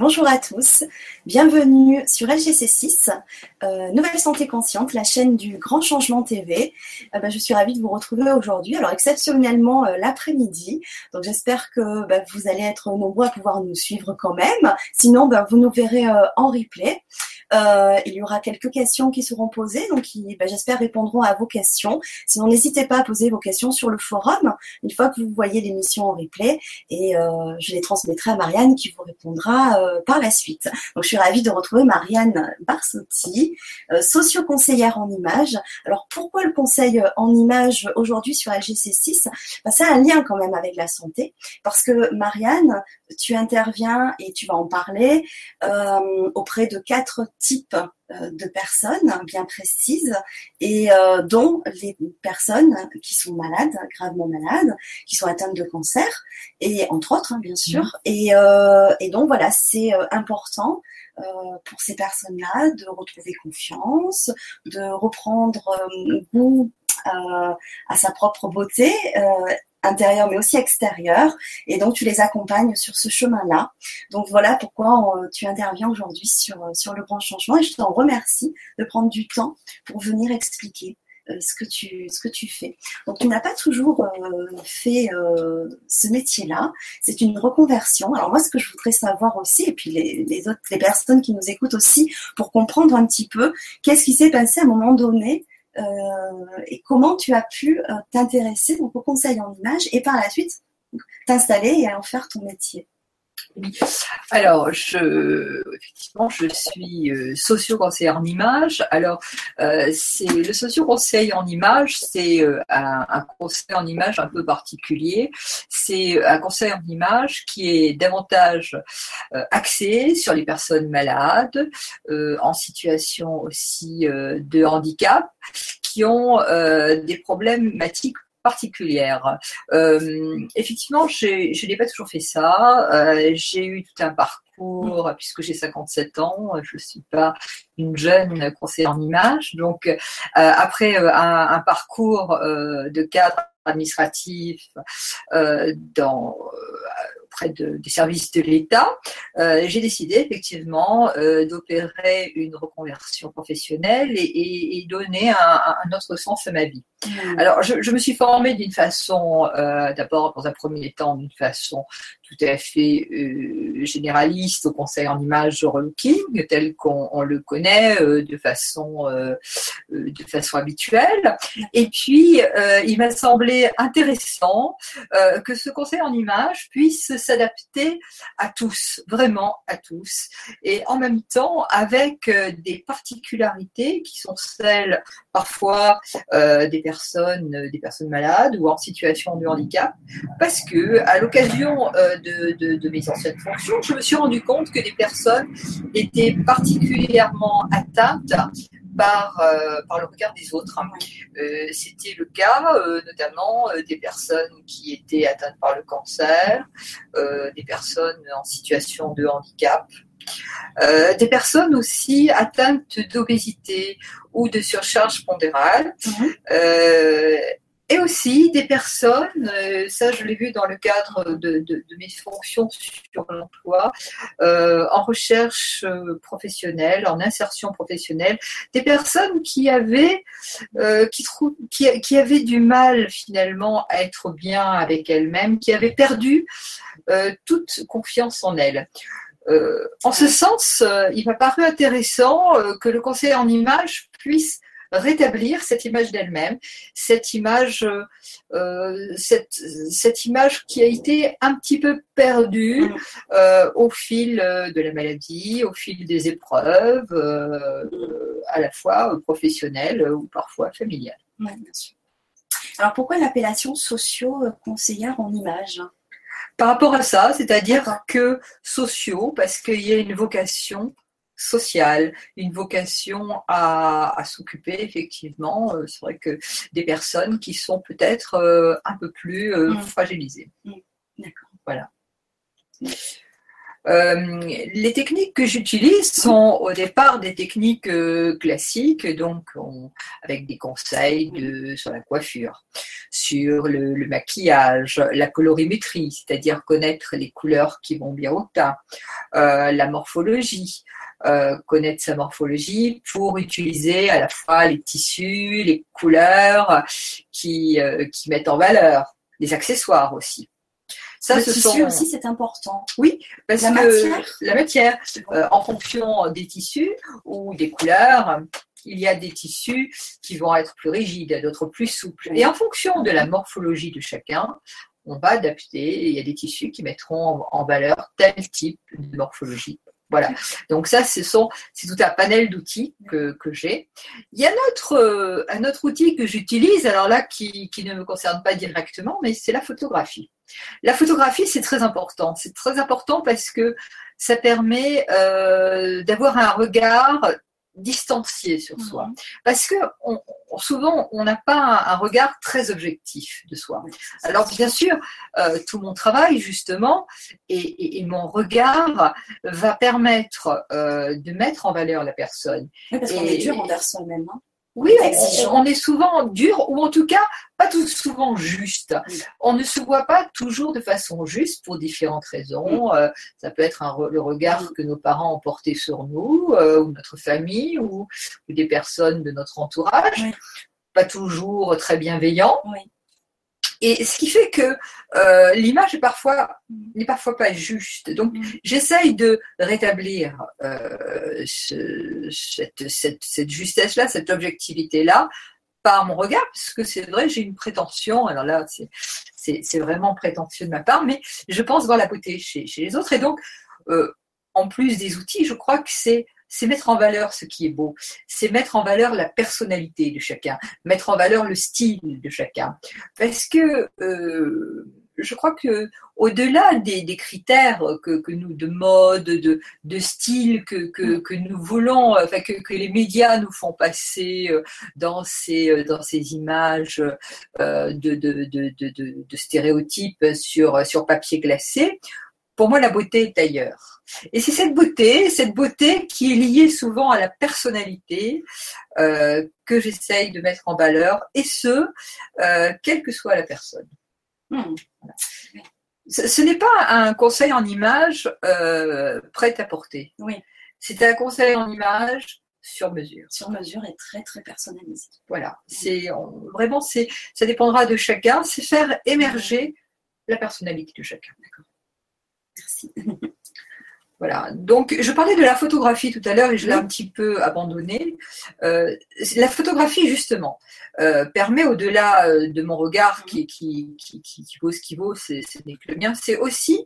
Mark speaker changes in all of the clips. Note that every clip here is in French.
Speaker 1: Bonjour à tous, bienvenue sur LGC6, euh, Nouvelle Santé Consciente, la chaîne du Grand Changement TV. Euh, bah, je suis ravie de vous retrouver aujourd'hui, alors exceptionnellement euh, l'après-midi, donc j'espère que bah, vous allez être nombreux à pouvoir nous suivre quand même, sinon bah, vous nous verrez en replay. Euh, il y aura quelques questions qui seront posées, donc ben, j'espère répondront à vos questions. Sinon, n'hésitez pas à poser vos questions sur le forum une fois que vous voyez l'émission en replay et euh, je les transmettrai à Marianne qui vous répondra euh, par la suite. Donc, je suis ravie de retrouver Marianne Barsotti, socio-conseillère en images. Alors, pourquoi le conseil en images aujourd'hui sur LGC6 ben, Ça a un lien quand même avec la santé parce que Marianne, tu interviens et tu vas en parler auprès de quatre type euh, de personnes bien précises et euh, dont les personnes qui sont malades, gravement malades, qui sont atteintes de cancer et entre autres hein, bien sûr. Mmh. Et, euh, et, donc voilà, c'est important pour ces personnes-là de retrouver confiance, de reprendre goût à sa propre beauté intérieur mais aussi extérieur et donc tu les accompagnes sur ce chemin-là. Donc voilà pourquoi euh, tu interviens aujourd'hui sur, euh, sur le grand changement et je t'en remercie de prendre du temps pour venir expliquer euh, ce que tu ce que tu fais. Donc tu n'as pas toujours fait ce métier-là, c'est une reconversion. Alors moi ce que je voudrais savoir aussi et puis les, les autres les personnes qui nous écoutent aussi pour comprendre un petit peu qu'est-ce qui s'est passé à un moment donné euh, et comment tu as pu euh, t'intéresser au conseil en image et par la suite t'installer et en faire ton métier?
Speaker 2: Alors, je, effectivement, je suis euh, socio-conseiller en image. Alors, c'est le socio-conseil en image, c'est un, un, conseil en image un peu particulier. C'est un conseil en image qui est davantage axé sur les personnes malades, en situation aussi de handicap, qui ont euh, des problématiques particulières. Euh, effectivement, je n'ai pas toujours fait ça. Euh, j'ai eu tout un parcours, puisque j'ai 57 ans, je ne suis pas une jeune conseillère en image. Donc, après un, parcours de cadre administratif dans auprès des services de l'État, euh, j'ai décidé effectivement euh, d'opérer une reconversion professionnelle et, et, donner un, un, autre sens à ma vie. Mmh. Alors, je, je, me suis formée d'une façon, euh, d'abord dans un premier temps, d'une façon tout à fait euh, généraliste au conseil en images relooking, tel qu'on le connaît euh, de façon euh, de façon habituelle. Et puis, il m'a semblé intéressant que ce conseil en images puisse s'adapter à tous, vraiment à tous, et en même temps avec des particularités qui sont celles parfois des personnes, des personnes malades ou en situation de handicap, parce que à l'occasion de, mes anciennes fonctions, je me suis rendu compte que des personnes étaient particulièrement atteintes par, euh, par le regard des autres. Euh, c'était le cas euh, notamment des personnes qui étaient atteintes par le cancer, des personnes en situation de handicap, des personnes aussi atteintes d'obésité ou de surcharge pondérale. Mhm et aussi des personnes, euh, ça je l'ai vu dans le cadre de, mes fonctions sur l'emploi, euh, en recherche euh, professionnelle, en insertion professionnelle, des personnes qui avaient, qui, qui, qui, avaient du mal finalement à être bien avec elles-mêmes, qui avaient perdu toute confiance en elles. en ce sens, il m'a paru intéressant que le conseil en image puisse rétablir cette image d'elle-même, cette image, euh, cette, cette, image qui a été un petit peu perdue mm. euh, au fil de la maladie, au fil des épreuves, euh, à la fois professionnelles ou parfois familiales.
Speaker 1: bien sûr. Alors pourquoi l'appellation socio-conseillère en image?
Speaker 2: Par rapport à ça, c'est-à-dire que sociaux, parce qu'il y a une vocation sociale, une vocation à, s'occuper effectivement, euh, c'est vrai que des personnes qui sont peut-être euh, un peu plus euh, mm. fragilisées. Mm. D'accord. Voilà. Les techniques que j'utilise sont au départ des techniques classiques, donc avec des conseils de, sur la coiffure, sur le, maquillage, la colorimétrie, c'est-à-dire connaître les couleurs qui vont bien au teint, la morphologie, euh, connaître sa morphologie pour utiliser à la fois les tissus, les couleurs qui, euh, qui mettent en valeur, les accessoires aussi.
Speaker 1: Ça, le tissu aussi, c'est important.
Speaker 2: Oui, parce la que matière. la matière, euh, en fonction des tissus ou des couleurs, il y a des tissus qui vont être plus rigides, d'autres plus souples. Et en fonction de la morphologie de chacun, on va adapter. Il y a des tissus qui mettront en valeur tel type de morphologie voilà. Donc ça, c'est tout un panel d'outils que, j'ai. Il y a un autre, euh, un autre outil que j'utilise, alors là, qui, ne me concerne pas directement, mais c'est la photographie. La photographie, c'est très important. C'est très important parce que ça permet euh, d'avoir un regard distancié sur mhm. soi. Parce que souvent, on n'a pas un, regard très objectif de soi. Alors, bien sûr, euh, tout mon travail, justement, et, mon regard va permettre euh, de mettre en valeur la personne.
Speaker 1: parce qu'on est dur envers soi-même. Hein.
Speaker 2: Oui, on, est souvent dur, ou en tout cas pas tout souvent juste. On ne se voit pas toujours de façon juste pour différentes raisons. Euh, ça peut être le regard que nos parents ont porté sur nous, euh, ou notre famille, ou, des personnes de notre entourage. Pas toujours très bienveillant. Et ce qui fait que euh, l'image est parfois n'est parfois pas juste. Donc mm. j'essaye de rétablir euh, cette, cette, justesse-là, cette objectivité-là par mon regard, parce que c'est vrai, j'ai une prétention. Alors là, c'est vraiment prétentieux de ma part, mais je pense voir la beauté chez, chez les autres. Et donc, euh, en plus des outils, je crois que c'est c'est mettre en valeur ce qui est beau, c'est mettre en valeur la personnalité de chacun, mettre en valeur le style de chacun. Parce que euh, je crois que au-delà des, critères que, nous de mode, de, de style que, que, nous voulons, enfin que, les médias nous font passer euh, dans ces euh, dans ces images de, de, de, de stéréotypes sur sur papier glacé, pour moi la beauté est ailleurs. Et c'est cette beauté, cette beauté qui est liée souvent à la personnalité euh, que j'essaye de mettre en valeur, et ce, euh, quelle que soit la personne. Hmm. Ce, n'est pas un conseil en image euh, prêt à porter.
Speaker 1: Oui.
Speaker 2: C'est un conseil en image sur mesure.
Speaker 1: Sur mesure et très très personnalisé.
Speaker 2: Voilà. C'est vraiment c'est ça dépendra de chacun. C'est faire émerger la personnalité de chacun.
Speaker 1: D'accord. Merci.
Speaker 2: Voilà. Donc, je parlais de la photographie tout à l'heure et je l'ai un petit peu abandonnée. Euh, la photographie, justement, euh, permet, au-delà euh, de mon regard qui, qui, qui, qui, vaut ce qui vaut, ce n'est que le mien, c'est aussi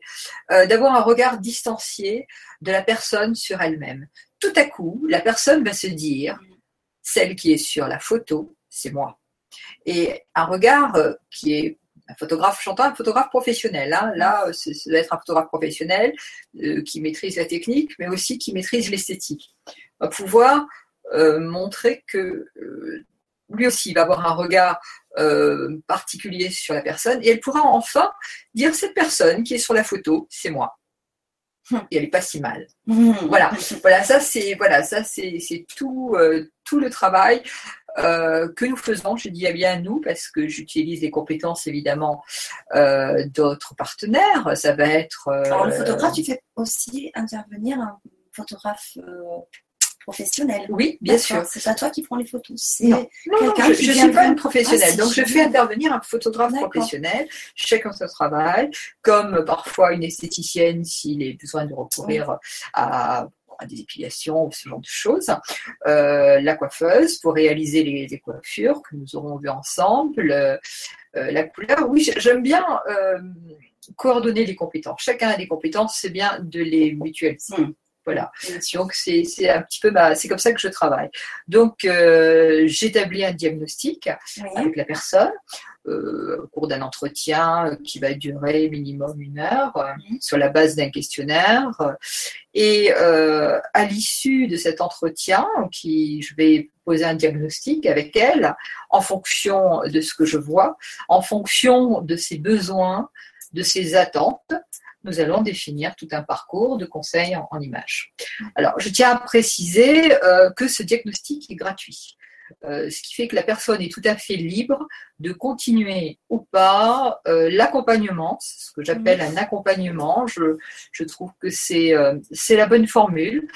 Speaker 2: d'avoir un regard distancié de la personne sur elle-même. Tout à coup, la personne va se dire, celle qui est sur la photo, c'est moi. Et un regard qui est un photographe, chantant, un photographe professionnel. Hein. Là, ça doit être un photographe professionnel euh, qui maîtrise la technique, mais aussi qui maîtrise l'esthétique. Va pouvoir euh, montrer que euh, lui aussi va avoir un regard particulier sur la personne et elle pourra enfin dire cette personne qui est sur la photo, c'est moi. Et elle n'est pas si mal. Voilà, voilà, ça c'est voilà, ça c'est tout tout le travail euh, que nous faisons, je dis bien nous, parce que j'utilise les compétences évidemment euh, d'autres partenaires. Ça va être.
Speaker 1: Euh, Alors, le photographe, tu fais aussi intervenir un photographe professionnel.
Speaker 2: Oui, bien sûr.
Speaker 1: C'est pas toi qui prends les photos.
Speaker 2: C'est quelqu'un je ne suis pas une professionnelle. Ah, donc, je fais intervenir un photographe professionnel. Chacun son travail, comme parfois une esthéticienne s'il est besoin de recourir à à des épilations ou ce genre de choses. Euh, la coiffeuse pour réaliser les, coiffures que nous aurons vues ensemble. Euh, la couleur, oui, j'aime bien euh, coordonner les compétences. Chacun a des compétences, c'est bien de les mutualiser. Hmm. Voilà. Donc c'est un petit peu c'est comme ça que je travaille. Donc j'établis un diagnostic avec la personne. Euh, au cours d'un entretien qui va durer minimum une heure euh, mhm. sur la base d'un questionnaire. Et euh, à l'issue de cet entretien, qui, je vais poser un diagnostic avec elle en fonction de ce que je vois, en fonction de ses besoins, de ses attentes, nous allons définir tout un parcours de conseil en, images. Alors, je tiens à préciser euh, que ce diagnostic est gratuit. Euh, ce qui fait que la personne est tout à fait libre de continuer ou pas euh, l'accompagnement, ce que j'appelle un accompagnement. Je, je trouve que c'est euh, c'est la bonne formule,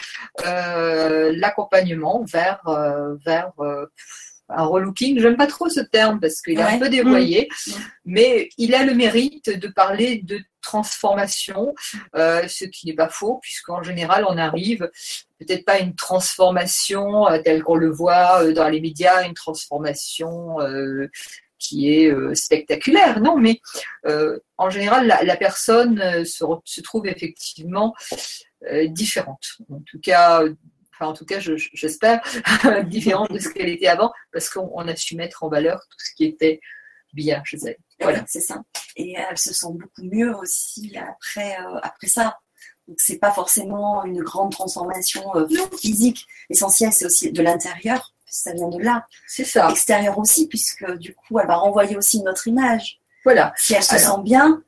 Speaker 2: l'accompagnement vers vers un relooking. J'aime pas trop ce terme parce qu'il est un peu dévoyé, mmh. mais il a le mérite de parler de transformation, euh, ce qui n'est pas faux, puisqu'en général, on arrive peut-être pas à une transformation euh, telle qu'on le voit euh, dans les médias, une transformation qui est spectaculaire, non, mais en général, la, personne se, trouve effectivement différente. En tout cas, enfin en tout cas j'espère, différente de ce qu'elle était avant, parce qu'on a su mettre en valeur tout ce qui était chez elle.
Speaker 1: Voilà, c'est ça. Et elle se sent beaucoup mieux aussi après, euh, après ça. Donc c'est pas forcément une grande transformation euh, physique. L'essentiel c'est aussi de l'intérieur, ça vient de là.
Speaker 2: C'est ça.
Speaker 1: Extérieur aussi, puisque du coup elle va renvoyer aussi une autre image.
Speaker 2: Voilà.
Speaker 1: Si elle se sent bien,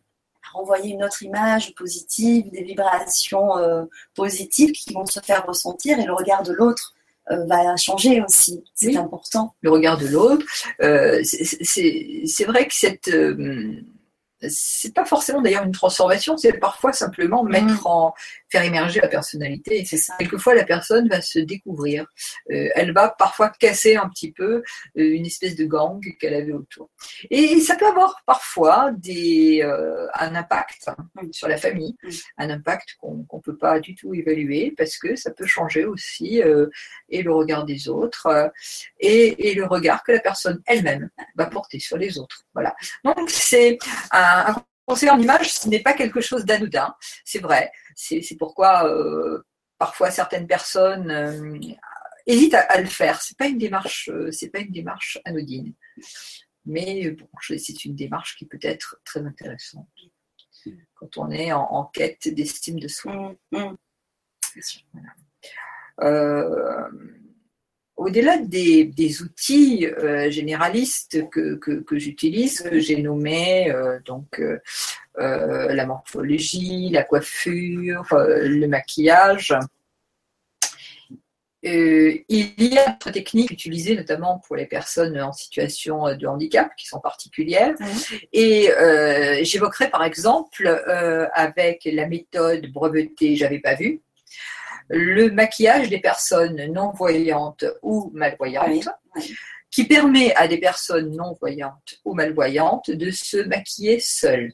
Speaker 1: renvoyer une autre image positive, des vibrations euh, positives qui vont se faire ressentir et le regard de l'autre va changer aussi. C'est important.
Speaker 2: Le regard de l'autre. Euh, c'est vrai que cette c'est pas forcément d'ailleurs une transformation, c'est parfois simplement mettre mm. en faire émerger la personnalité. C'est ça. Quelquefois, la personne va se découvrir. Euh, elle va parfois casser un petit peu euh, une espèce de gang qu'elle avait autour. Et ça peut avoir parfois des, euh, un impact sur la famille, mm. un impact qu'on ne peut pas du tout évaluer parce que ça peut changer aussi et le regard des autres et, et, le regard que la personne elle-même va porter sur les autres. Voilà. Donc c'est un, un conseil en image, ce n'est pas quelque chose d'anodin, c'est vrai. C'est pourquoi euh, parfois certaines personnes euh, hésitent à, le faire. C'est pas une démarche, euh, c'est pas une démarche anodine. Mais bon, c'est une démarche qui peut être très intéressante quand on est en, quête d'estime de soi. Mmh, mmh. Au-delà des, outils généralistes que, que, j'utilise, que j'ai nommés, donc euh, la morphologie, la coiffure, euh, le maquillage. Euh, il y a d'autres techniques utilisées notamment pour les personnes en situation de handicap qui sont particulières. Et j'évoquerai par exemple avec la méthode brevetée J'avais pas vu le maquillage des personnes non-voyantes ou malvoyantes. qui permet à des personnes non-voyantes ou malvoyantes de se maquiller seules.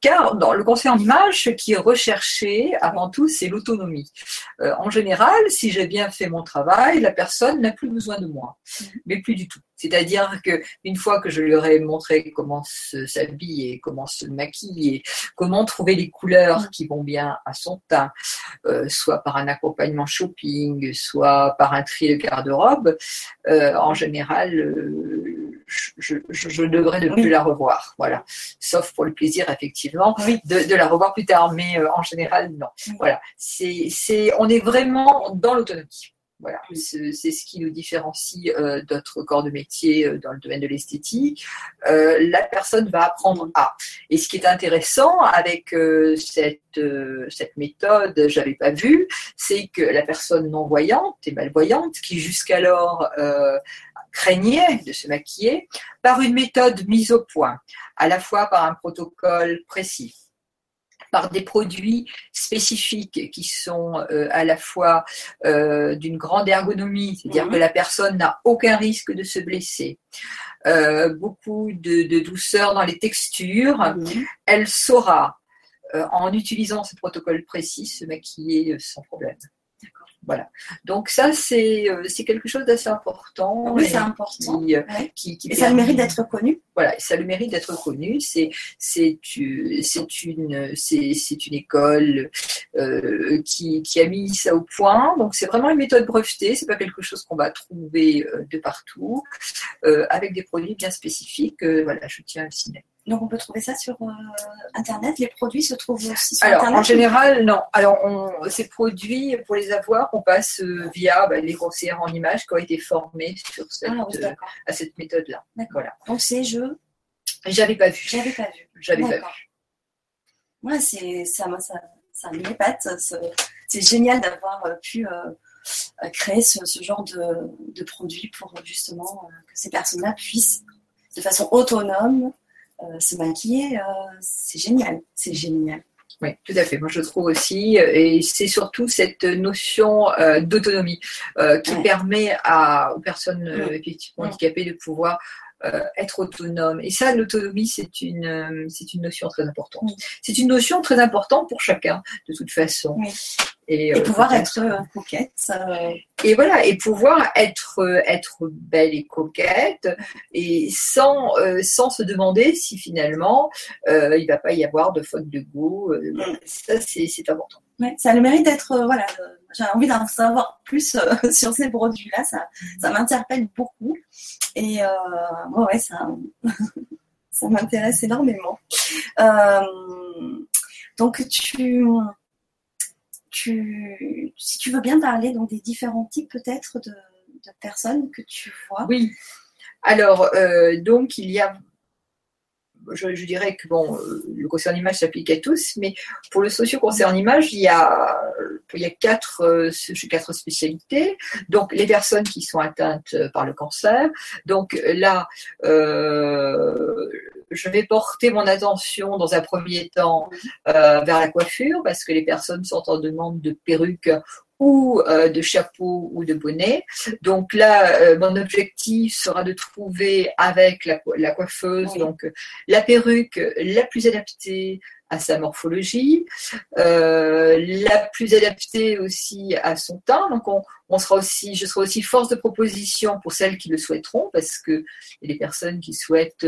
Speaker 2: Car dans le conseil en image, ce qui est recherché avant tout, c'est l'autonomie. Euh, en général, si j'ai bien fait mon travail, la personne n'a plus besoin de moi, mais plus du tout. C'est-à-dire que une fois que je lui aurai montré comment s'habiller, comment se maquiller, comment trouver les couleurs qui vont bien à son teint, euh, soit par un accompagnement shopping, soit par un tri de garde-robe, euh, en général, je, je, devrais ne plus la revoir. Voilà. Sauf pour le plaisir, effectivement, de, la revoir plus tard. Mais euh, en général, non. Voilà. C'est, c'est, on est vraiment dans l'autonomie. Voilà, c'est ce qui nous différencie euh, d'autres corps de métier euh, dans le domaine de l'esthétique. la personne va apprendre à. Et ce qui est intéressant avec cette, cette méthode, j'avais pas vu, c'est que la personne non voyante et malvoyante, qui jusqu'alors craignait de se maquiller par une méthode mise au point, à la fois par un protocole précis, par des produits spécifiques qui sont euh, à la fois euh, d'une grande ergonomie, c'est-à-dire mhm. que la personne n'a aucun risque de se blesser, euh, beaucoup de, douceur dans les textures, mhm. elle saura, en utilisant ce protocole précis, se maquiller sans problème. Voilà. Donc ça, c'est euh, quelque chose d'assez important.
Speaker 1: Oui, c'est important. Euh, et ça le mérite d'être connu.
Speaker 2: Voilà, ça le mérite d'être connu. C'est une c'est une école euh, qui, qui, a mis ça au point. Donc c'est vraiment une méthode brevetée. C'est pas quelque chose qu'on va trouver de partout, avec des produits bien spécifiques. voilà, je tiens à le signaler.
Speaker 1: Donc on peut trouver ça sur euh, Internet. Les produits se trouvent aussi sur
Speaker 2: Alors,
Speaker 1: Internet.
Speaker 2: En général, non. Alors on, ces produits, pour les avoir, on passe euh, via bah, les conseillers en images qui ont été formés sur cette, ah, euh, à cette méthode-là.
Speaker 1: Voilà. Donc c'est je.
Speaker 2: J'avais pas vu.
Speaker 1: J'avais pas vu.
Speaker 2: J'avais pas vu.
Speaker 1: Ouais, c'est ça, ça, ça m'épate. C'est génial d'avoir pu créer ce, genre de, de, produit pour justement que ces personnes-là puissent de façon autonome se maquiller. c'est génial, c'est génial.
Speaker 2: Oui, tout à fait. Moi, je trouve aussi, et c'est surtout cette notion euh, d'autonomie euh, qui permet à, aux personnes euh, effectivement handicapées de pouvoir être autonomes. Et ça, l'autonomie, c'est une, c'est une notion très importante. C'est une notion très importante pour chacun, de toute façon.
Speaker 1: Et, euh, pouvoir être euh, coquette. Euh.
Speaker 2: Et voilà, et pouvoir être, être belle et coquette, et sans, sans se demander si finalement il ne va pas y avoir de faute de goût. Ça, c'est important.
Speaker 1: Ça a le mérite d'être, voilà, j'ai envie d'en savoir plus sur ces produits-là, ça, m'interpelle beaucoup. Et ouais, ça, ça m'intéresse énormément. donc tu, si tu veux bien parler des différents types peut-être de, personnes que tu vois.
Speaker 2: Oui. Alors, euh, donc, il y a je, dirais que bon, euh, le concert image s'applique à tous, mais pour le socio-concert image, il y a, il y a quatre, euh, quatre spécialités. Donc, les personnes qui sont atteintes par le cancer. Donc là, euh, je vais porter mon attention dans un premier temps euh, vers la coiffure parce que les personnes sont en demande de perruques ou euh, de chapeau ou de bonnet. Donc là, euh, mon objectif sera de trouver avec la, coiffeuse donc la perruque la plus adaptée à sa morphologie, euh, la plus adaptée aussi à son teint. Donc on, sera aussi, je serai aussi force de proposition pour celles qui le souhaiteront, parce que des personnes qui souhaitent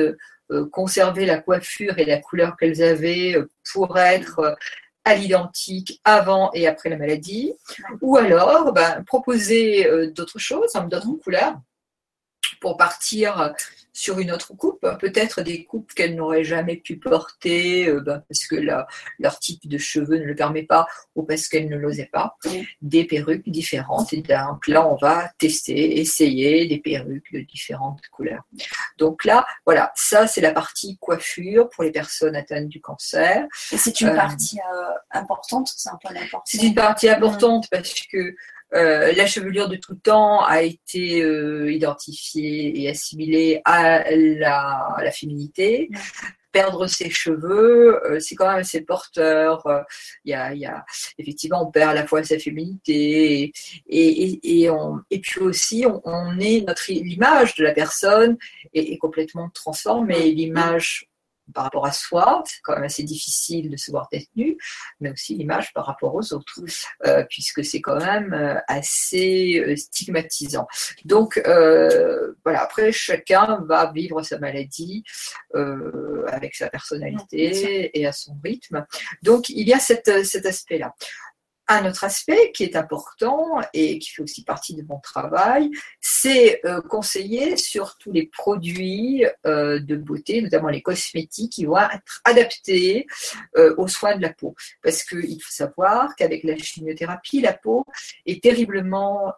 Speaker 2: conserver la coiffure et la couleur qu'elles avaient pour être à l'identique avant et après la maladie, ou alors ben, proposer euh, d'autres choses, hein, d'autres couleurs, pour partir sur une autre coupe, peut-être des coupes qu'elles n'auraient jamais pu porter euh, ben, parce que leur type de cheveux ne le permet pas ou parce qu'elles ne l'osaient pas, des perruques différentes. Et donc là, on va tester, essayer des perruques de différentes couleurs. Donc là, voilà, ça c'est la partie coiffure pour les personnes atteintes du cancer.
Speaker 1: Et c'est une euh, partie euh, importante, c'est un point important.
Speaker 2: C'est une partie importante parce que euh, la chevelure de tout temps a été euh, identifiée et assimilée à la, la féminité. Perdre ses cheveux, euh, c'est quand même assez porteur. Il y, a, y, a, effectivement, on perd à la fois sa féminité et, et, et, on, et puis aussi, on, on est notre l'image de la personne est, est complètement transformée. L'image par rapport à soi, c'est quand même assez difficile de se voir tête nue, mais aussi l'image par rapport aux autres, euh, puisque c'est quand même euh, assez euh, stigmatisant. Donc voilà, après chacun va vivre sa maladie avec sa personnalité et à son rythme. Donc il y a cet aspect-là. Un autre aspect qui est important et qui fait aussi partie de mon travail, c'est euh, conseiller sur tous les produits euh, de beauté, notamment les cosmétiques, qui vont être adaptés euh, aux soins de la peau. Parce qu'il faut savoir qu'avec la chimiothérapie, la peau est terriblement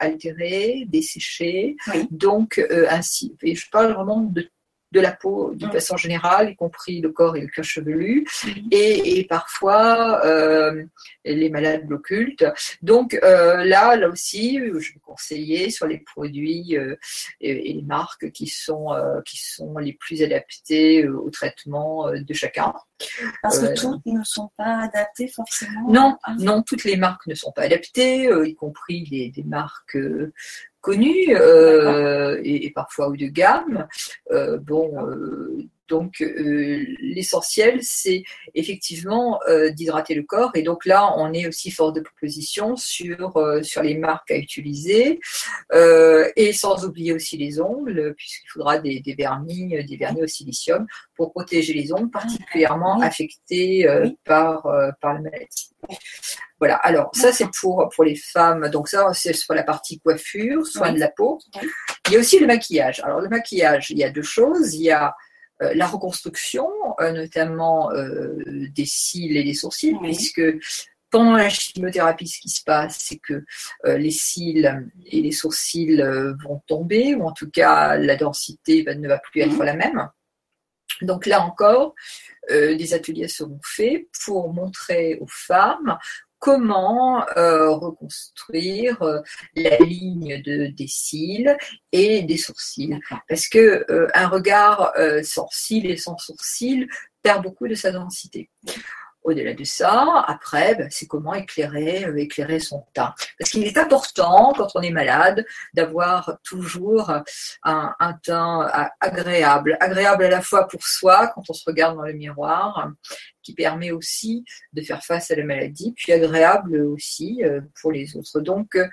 Speaker 2: altérée, desséchée. Donc, ainsi, et je parle vraiment de de la peau d'une façon générale, y compris le corps et le cœur chevelu, et, parfois euh, les malades occultes. Donc euh, là, là aussi, je vais conseiller sur les produits euh, et, les marques qui sont, qui sont les plus adaptés au traitement de chacun.
Speaker 1: Parce que toutes ne sont pas adaptées forcément.
Speaker 2: Non, non, toutes les marques ne sont pas adaptées, y compris des, des marques connus euh, et, parfois haut de gamme. Euh, bon, euh, donc l'essentiel, c'est effectivement d'hydrater le corps. Et donc là, on est aussi fort de propositions sur, sur les marques à utiliser. et sans oublier aussi les ongles, puisqu'il faudra des, des, vernis, des vernis au silicium pour protéger les ongles ah, particulièrement affectés par, par la maladie. Voilà, alors ça c'est pour, pour les femmes, donc ça c'est sur la partie coiffure, soin de la peau. Il y a aussi le maquillage. Alors le maquillage, il y a deux choses. Il y a euh, la reconstruction, euh, notamment euh, des cils et des sourcils, puisque pendant la chimiothérapie, ce qui se passe, c'est que les cils et les sourcils vont tomber, ou en tout cas la densité ne va plus être la même. Donc là encore, des ateliers seront faits pour montrer aux femmes comment reconstruire la ligne de, des cils et des sourcils. Parce que un regard sans cils et sans sourcils perd beaucoup de sa densité. Au-delà de ça, après, ben, c'est comment éclairer, euh, éclairer son teint. Parce qu'il est important, quand on est malade, d'avoir toujours un, un, teint agréable. Agréable à la fois pour soi, quand on se regarde dans le miroir, qui permet aussi de faire face à la maladie, puis agréable aussi euh, pour les autres. Donc, euh,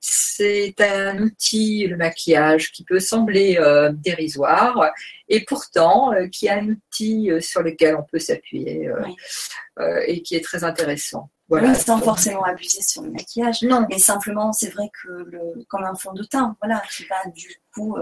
Speaker 2: c'est un outil, le maquillage, qui peut sembler euh, dérisoire, et pourtant qui est un outil sur lequel on peut s'appuyer et qui est très intéressant.
Speaker 1: Voilà. sans forcément abuser sur le maquillage. Non. Mais simplement, c'est vrai que le, comme un fond de teint, voilà, qui va du coup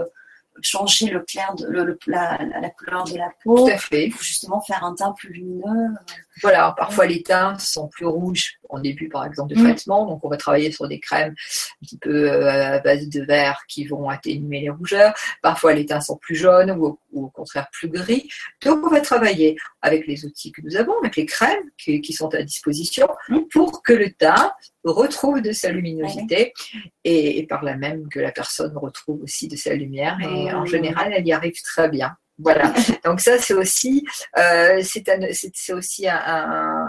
Speaker 1: changer le clair de, le, la, la, couleur de la peau.
Speaker 2: Tout à fait.
Speaker 1: Pour justement faire un teint plus lumineux.
Speaker 2: Voilà, parfois les teints sont plus rouges en début, par exemple, de mm. traitement. Donc, on va travailler sur des crèmes un petit peu euh, à base de verre qui vont atténuer les rougeurs. Parfois, les teints sont plus jaunes ou, au contraire plus gris. Donc, on va travailler avec les outils que nous avons, avec les crèmes qui, qui sont à disposition mm. pour que le teint retrouve de sa luminosité et, par là même que la personne retrouve aussi de sa lumière. Et en général, elle y arrive très bien. Voilà. Donc ça, c'est aussi, euh, c'est aussi un,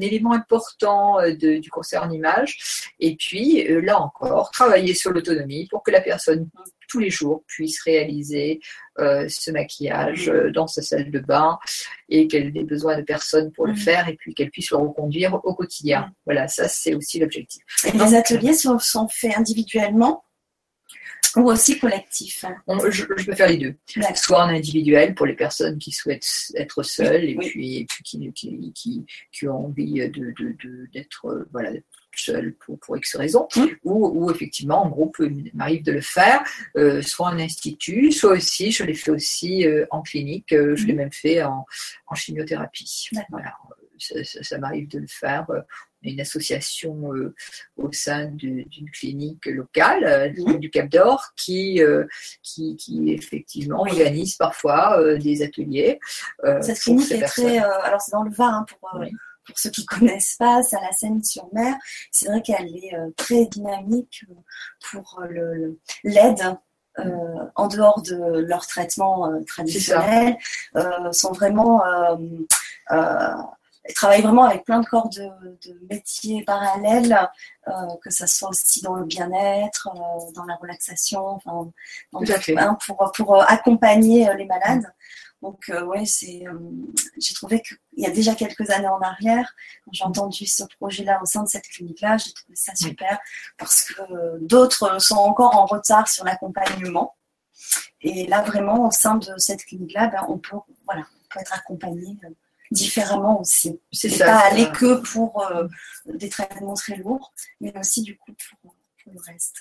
Speaker 2: élément important euh, du conseil en image. Et puis, euh, là encore, travailler sur l'autonomie pour que la personne tous les jours puisse réaliser euh, ce maquillage euh, dans sa salle de bain et qu'elle ait besoin de personne pour le mm. faire et puis qu'elle puisse le reconduire au quotidien. Voilà, ça c'est aussi l'objectif.
Speaker 1: les ateliers sont, faits individuellement? Ou aussi collectifs
Speaker 2: je, peux faire les deux. Soit en individuel pour les personnes qui souhaitent être seules et, puis, qui, qui, qui, ont envie d'être de, de, voilà, seul pour, pour X raisons, mmh. ou, effectivement en groupe, il m'arrive de le faire, euh, soit en institut, soit aussi, je l'ai fait aussi euh, en clinique, euh, je l'ai mmh. même fait en, en chimiothérapie. Voilà, ça, m'arrive de le faire. Une association au sein d'une clinique locale mmh. du Cap d'Or qui, qui, qui, effectivement organise parfois des ateliers.
Speaker 1: Cette clinique est très. alors, c'est dans le Var, hein, pour pour ceux qui connaissent pas, c'est à la Seine-sur-Mer. C'est vrai qu'elle est euh, très dynamique euh, pour euh, l'aide en dehors de leur traitement traditionnel, sont vraiment ils travaillent vraiment avec plein de corps de, métiers parallèles, que ce soit aussi dans le bien-être, dans la relaxation, enfin, hein, pour, pour accompagner les malades. Donc euh, ouais, c'est, euh, j'ai trouvé qu'il y a déjà quelques années en arrière, quand j'ai entendu ce projet-là au sein de cette clinique-là, j'ai trouvé ça super parce que euh, d'autres sont encore en retard sur l'accompagnement. Et là vraiment, au sein de cette clinique-là, ben, on peut, voilà, on peut être accompagné différemment aussi. C'est pas aller que pour des traitements très lourds, mais aussi du coup pour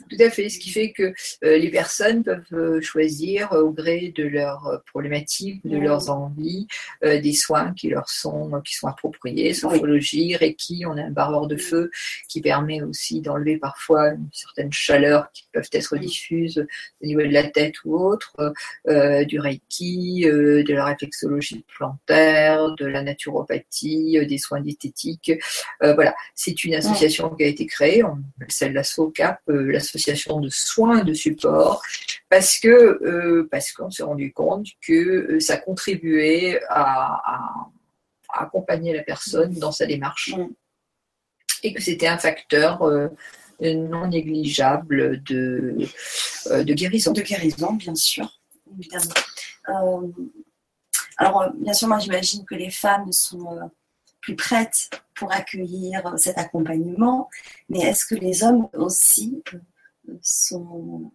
Speaker 2: tout à fait, ce qui fait que euh, les personnes peuvent euh, choisir euh, au gré de leurs problématiques, de leurs envies, des soins qui leur sont, qui sont appropriés, sophrologie, Reiki, on a un barreur de feu qui permet aussi d'enlever parfois une certaine chaleur qui peuvent être diffuses au niveau de la tête ou autre, du Reiki, de la réflexologie plantaire, de la naturopathie, des soins diététiques. voilà, c'est une association qui a été créée, on appelle la SOCAP, euh, l'association de soins de support parce que euh, parce qu'on s'est rendu compte que euh, ça contribuait à, accompagner la personne dans sa démarche mm. et que c'était un facteur non négligeable de, de guérison.
Speaker 1: De guérison, bien sûr, évidemment. alors, bien sûr, moi j'imagine que les femmes sont plus prêtes pour accueillir cet accompagnement, mais est-ce que les hommes aussi euh, sont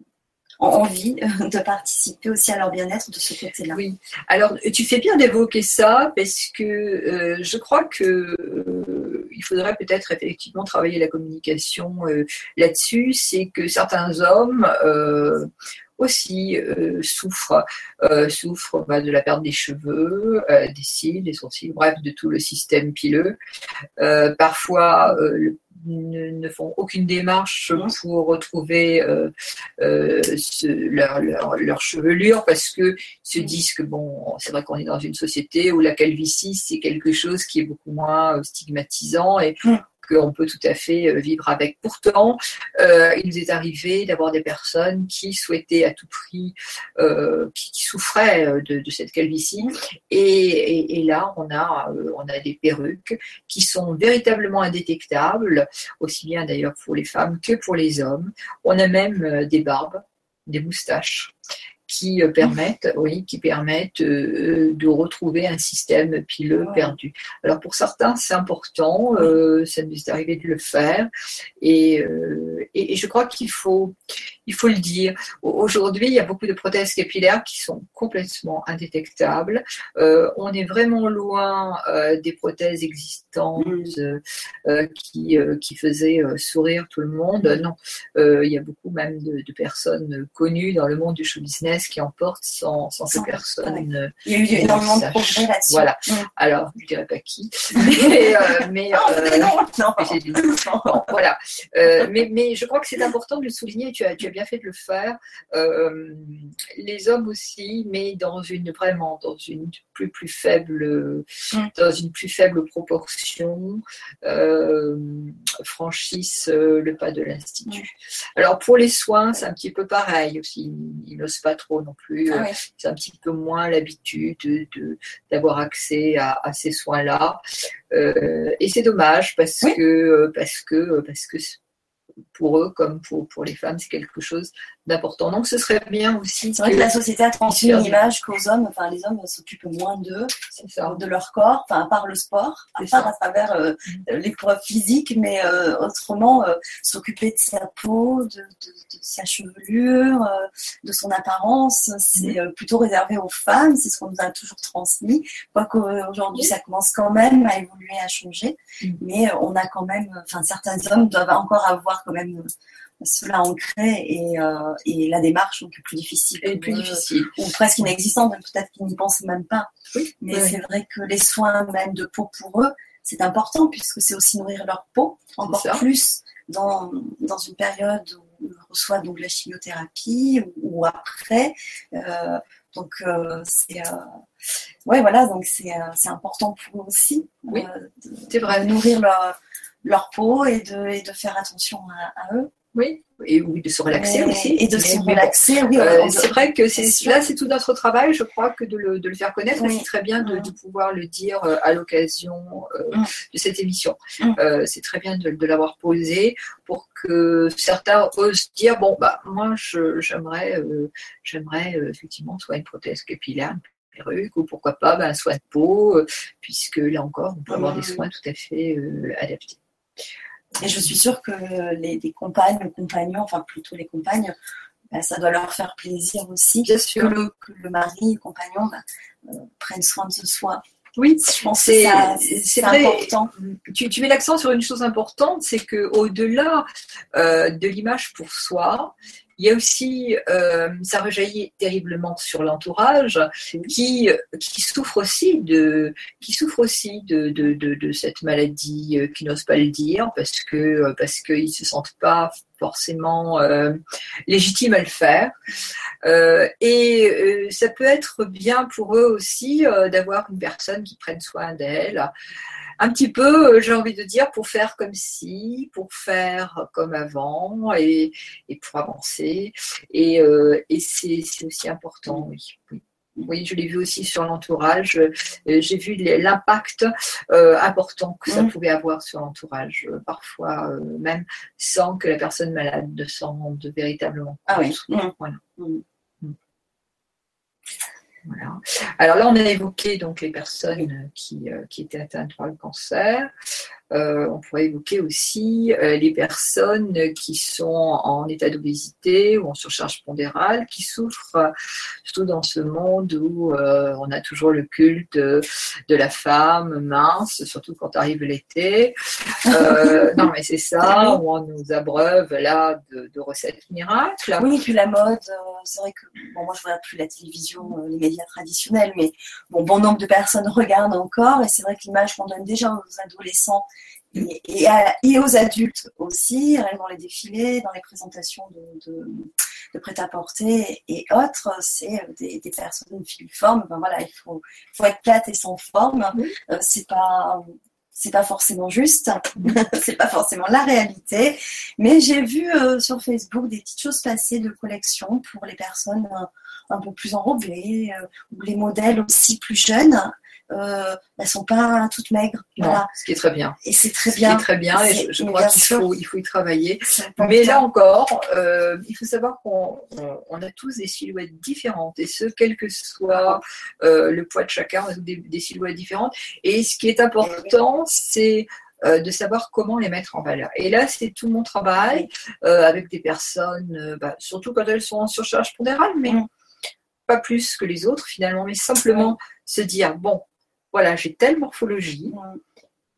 Speaker 1: ont envie de participer aussi à leur bien-être de ce côté-là?
Speaker 2: Oui, alors tu fais bien d'évoquer ça parce que euh, je crois que euh, il faudrait peut-être effectivement travailler la communication là-dessus. C'est que certains hommes aussi euh, souffrent, euh, souffrent bah, de la perte des cheveux, euh, des cils, des sourcils, bref, de tout le système pileux. parfois, ne, font aucune démarche pour retrouver euh, euh, leur, leur, chevelure parce que se disent que bon, c'est vrai qu'on est dans une société où la calvitie c'est quelque chose qui est beaucoup moins stigmatisant et qu'on peut tout à fait euh, vivre avec. Pourtant, euh, il nous est arrivé d'avoir des personnes qui souhaitaient à tout prix, euh, qui, souffraient de, cette calvitie. Et, là, on a, on a des perruques qui sont véritablement indétectables, aussi bien d'ailleurs pour les femmes que pour les hommes. On a même des barbes, des moustaches qui euh, permettent, oui, qui permettent euh, de retrouver un système pileux perdu. Alors pour certains, c'est important, euh, ça nous est arrivé de le faire, et, et, je crois qu'il faut, il faut le dire. Aujourd'hui, il y a beaucoup de prothèses capillaires qui sont complètement indétectables. on est vraiment loin des prothèses existantes mm. qui, qui faisaient sourire tout le monde. Non, il y a beaucoup même de, de personnes connues dans le monde du show business qui emporte sans, sans, ces personnes.
Speaker 1: Il y a eu énormément de progrès là-dessus.
Speaker 2: Voilà. Mm. Alors, je ne dirais pas qui. mais, euh, mais, euh, non, voilà. Euh, mais, mais je crois que c'est important de le souligner. Tu as, tu as bien fait de le faire. les hommes aussi, mais dans une vraiment dans une plus plus faible mm. dans une plus faible proportion franchissent le pas de l'institut. Mm. Alors pour les soins, c'est un petit peu pareil aussi. Ils n'osent pas trop non plus. Ah euh, c'est un petit peu moins l'habitude de, d'avoir accès à, ces soins-là. Euh, et c'est dommage parce que parce que parce que pour eux comme pour, pour les femmes, c'est quelque chose d'important. Donc ce serait bien aussi.
Speaker 1: C'est vrai que, la société a transmis une image qu'aux hommes, enfin les hommes s'occupent moins d'eux, de leur corps, enfin à part le sport, à part à travers euh, mm. l'épreuve physique, mais euh, autrement euh, s'occuper de sa peau, de, sa chevelure, de son apparence, c'est mm. plutôt réservé aux femmes, c'est ce qu'on nous a toujours transmis. Quoique aujourd'hui ça commence quand même à évoluer, à changer, mm. mais on a quand même, enfin certains hommes doivent encore avoir quand même cela ancré et, euh, et la démarche donc plus difficile.
Speaker 2: Et plus difficile.
Speaker 1: Ou presque inexistante, peut-être qu'ils n'y pensent même pas. Mais c'est vrai que les soins même de peau pour eux, c'est important puisque c'est aussi nourrir leur peau, encore plus dans, dans une période où on reçoit donc la chimiothérapie ou, après. Euh, donc euh, c'est ouais voilà donc c'est important pour eux aussi
Speaker 2: oui, de, vrai.
Speaker 1: nourrir leur, leur peau et de, et de faire attention à eux.
Speaker 2: Oui, et oui, de se relaxer aussi.
Speaker 1: Et de se relaxer, oui.
Speaker 2: Euh, c'est vrai que c'est, là, c'est tout notre travail, je crois, que de le, de le faire connaître. C'est très bien de, de, pouvoir le dire euh, à l'occasion euh, mm. de cette émission. Mm. c'est très bien de, de, l'avoir posé pour que certains osent dire bon, bah, moi, je, j'aimerais, j'aimerais effectivement soit une prothèse capillaire, une perruque, ou pourquoi pas ben, un soin de peau, puisque là encore, on peut avoir des mm. soins tout à fait adaptés.
Speaker 1: Et je suis sûre que les, compagnes, les compagnons, enfin plutôt les compagnes, bah, ça doit leur faire plaisir aussi
Speaker 2: Bien sûr.
Speaker 1: Que, le, que le mari, le compagnon, bah, euh, prenne soin de soi.
Speaker 2: Oui, je pense c'est, c'est important. Tu, tu mets l'accent sur une chose importante, c'est que au-delà euh, de l'image pour soi, il y a aussi, euh, ça rejaillit terriblement sur l'entourage qui, qui souffre aussi de, qui souffre aussi de, de, de, cette maladie, euh, qui n'ose pas le dire parce que euh, parce qu'ils se sentent pas forcément euh, légitimes à le faire. Euh, et ça peut être bien pour eux aussi d'avoir une personne qui prenne soin d'elle un petit peu, euh, j'ai envie de dire, pour faire comme si, pour faire comme avant et, pour avancer. Et, euh, c'est aussi important, oui. oui. je l'ai vu aussi sur l'entourage. Euh, j'ai vu l'impact important que ça mmh. pouvait avoir sur l'entourage, parfois même sans que la personne malade ne s'en rende véritablement
Speaker 1: Ah oui.
Speaker 2: Voilà. Mmh. Alors là, on a évoqué donc les personnes qui, euh, qui étaient atteintes par le cancer. Euh, on pourrait évoquer aussi euh, les personnes qui sont en état d'obésité ou en surcharge pondérale, qui souffrent surtout dans ce monde où euh, on a toujours le culte de, la femme mince, surtout quand arrive l'été. non, mais c'est ça, où on nous abreuve là de, recettes miracles.
Speaker 1: Oui, et puis la mode, c'est vrai que bon, moi je regarde plus la télévision, les médias traditionnels, mais bon, bon nombre de personnes regardent encore, et c'est vrai que l'image qu'on donne déjà aux adolescents et, aux adultes aussi, dans les défilés, dans les présentations de, de, prêt-à-porter et autres, c'est des, des, personnes filiformes. Ben voilà, il faut, faut être plate et sans forme. Euh, c'est pas c'est pas forcément juste, c'est pas forcément la réalité, mais j'ai vu euh, sur Facebook des petites choses passer de collection pour les personnes euh, un peu plus enrobées ou les modèles aussi plus jeunes euh, elles sont pas toutes maigres.
Speaker 2: voilà. ce qui est très bien.
Speaker 1: Et c'est très bien.
Speaker 2: très bien. Et je, crois qu'il faut, il faut y travailler. Mais là encore, euh, il faut savoir qu'on on, a tous des silhouettes différentes. Et ce, quel que soit euh, le poids de chacun, on a des, des, silhouettes différentes. Et ce qui est important, c'est euh, de savoir comment les mettre en valeur. Et là, c'est tout mon travail avec des personnes, bah, surtout quand elles sont en surcharge pondérale, mais mm. pas plus que les autres finalement, mais simplement se dire, bon, voilà, j'ai telle morphologie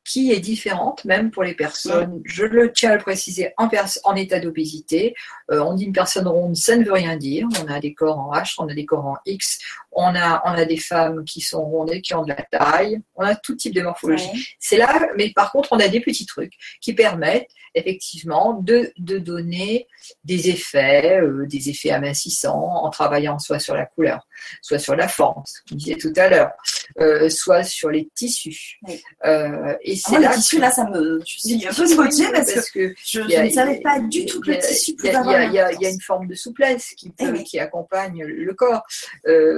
Speaker 2: qui est différente même pour les personnes. Je le tiens à le préciser en, en état d'obésité. Euh, on dit une personne ronde, ça ne veut rien dire. On a des corps en H, on a des corps en X, on a, on a des femmes qui sont rondées, qui ont de la taille. On a tout type de morphologie. C'est là, mais par contre, on a des petits trucs qui permettent effectivement de, de donner des effets, euh, des effets amincissants en travaillant soit sur la couleur, soit sur la forme, ce qu'on disait tout à l'heure, euh, soit sur les tissus.
Speaker 1: Euh, et c'est là les tissus, là, ça me, je suis un peu scotchée parce, que, je, ne savais pas du tout que le tissu.
Speaker 2: Il y, a une forme de souplesse qui, peut, qui accompagne le corps,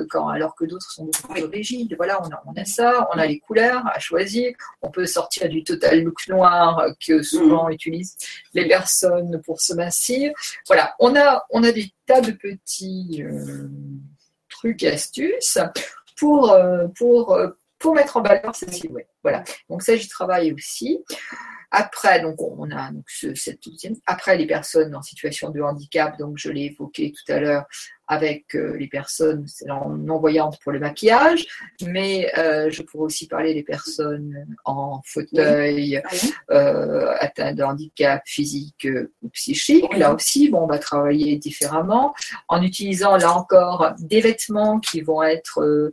Speaker 2: quand, alors que d'autres sont beaucoup plus rigides. Voilà, on a, on a ça, on a les couleurs à choisir. On peut sortir du total look noir que souvent mm. utilisent les personnes pour se mincir. Voilà, on a, on a des tas de petits euh, trucs et astuces pour, euh, pour, euh, pour mettre en valeur ces silhouettes. Voilà, donc ça j'y travaille aussi. Après, donc on a donc cette Après, les personnes en situation de handicap, donc je l'ai évoqué tout à l'heure avec euh, les personnes non voyantes pour le maquillage, mais euh, je pourrais aussi parler des personnes en fauteuil ah euh, atteintes de handicap physique ou psychique. Là aussi, bon, on va travailler différemment. En utilisant là encore des vêtements qui vont être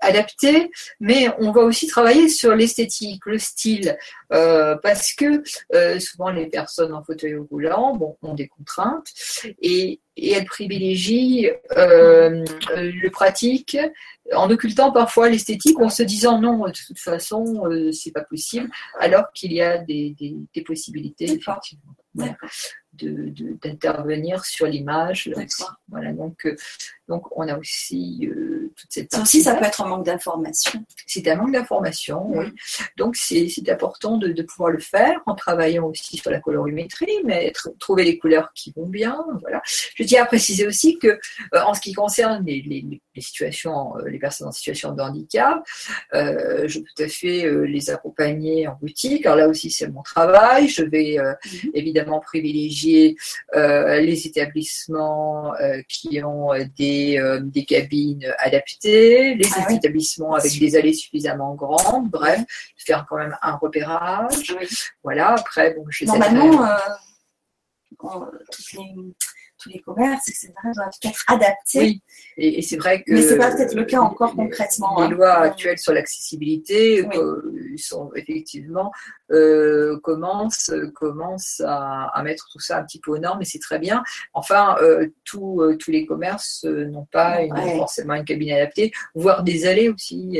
Speaker 2: adapté, mais on va aussi travailler sur l'esthétique, le style, euh, parce que euh, souvent les personnes en fauteuil roulant bon, ont des contraintes et, et elles privilégient le pratique en occultant parfois l'esthétique en se disant non, de toute façon, c'est pas possible, alors qu'il y a des, des, possibilités, effectivement d'intervenir de, sur l'image. Voilà, donc, euh, donc on a aussi euh, toute cette
Speaker 1: partie. aussi, ça peut être un manque d'information.
Speaker 2: C'est un manque d'information, oui. Donc c'est important de, de, pouvoir le faire en travaillant aussi sur la colorimétrie, mais trouver les couleurs qui vont bien. Voilà. Je tiens à préciser aussi que euh, en ce qui concerne les, les, les, situations, les personnes en situation de handicap, je peux tout à fait les accompagner en boutique. Alors là aussi, c'est mon travail. Je vais mhm. évidemment privilégier euh, les établissements euh, qui ont des, euh, des, cabines adaptées, les ah établissements avec des allées suffisamment grandes, bref, faire quand même un repérage. Voilà, après, bon,
Speaker 1: je Normalement, toutes les tous les commerces, etc., doivent être adaptés. Oui,
Speaker 2: et, c'est vrai que.
Speaker 1: Mais c'est pas peut-être le cas encore concrètement.
Speaker 2: Les hein. lois actuelles sur l'accessibilité sont effectivement euh, commence, commence à, mettre tout ça un petit peu aux normes et c'est très bien. Enfin, euh, euh, tous les commerces n'ont pas forcément une cabine adaptée, voire des allées aussi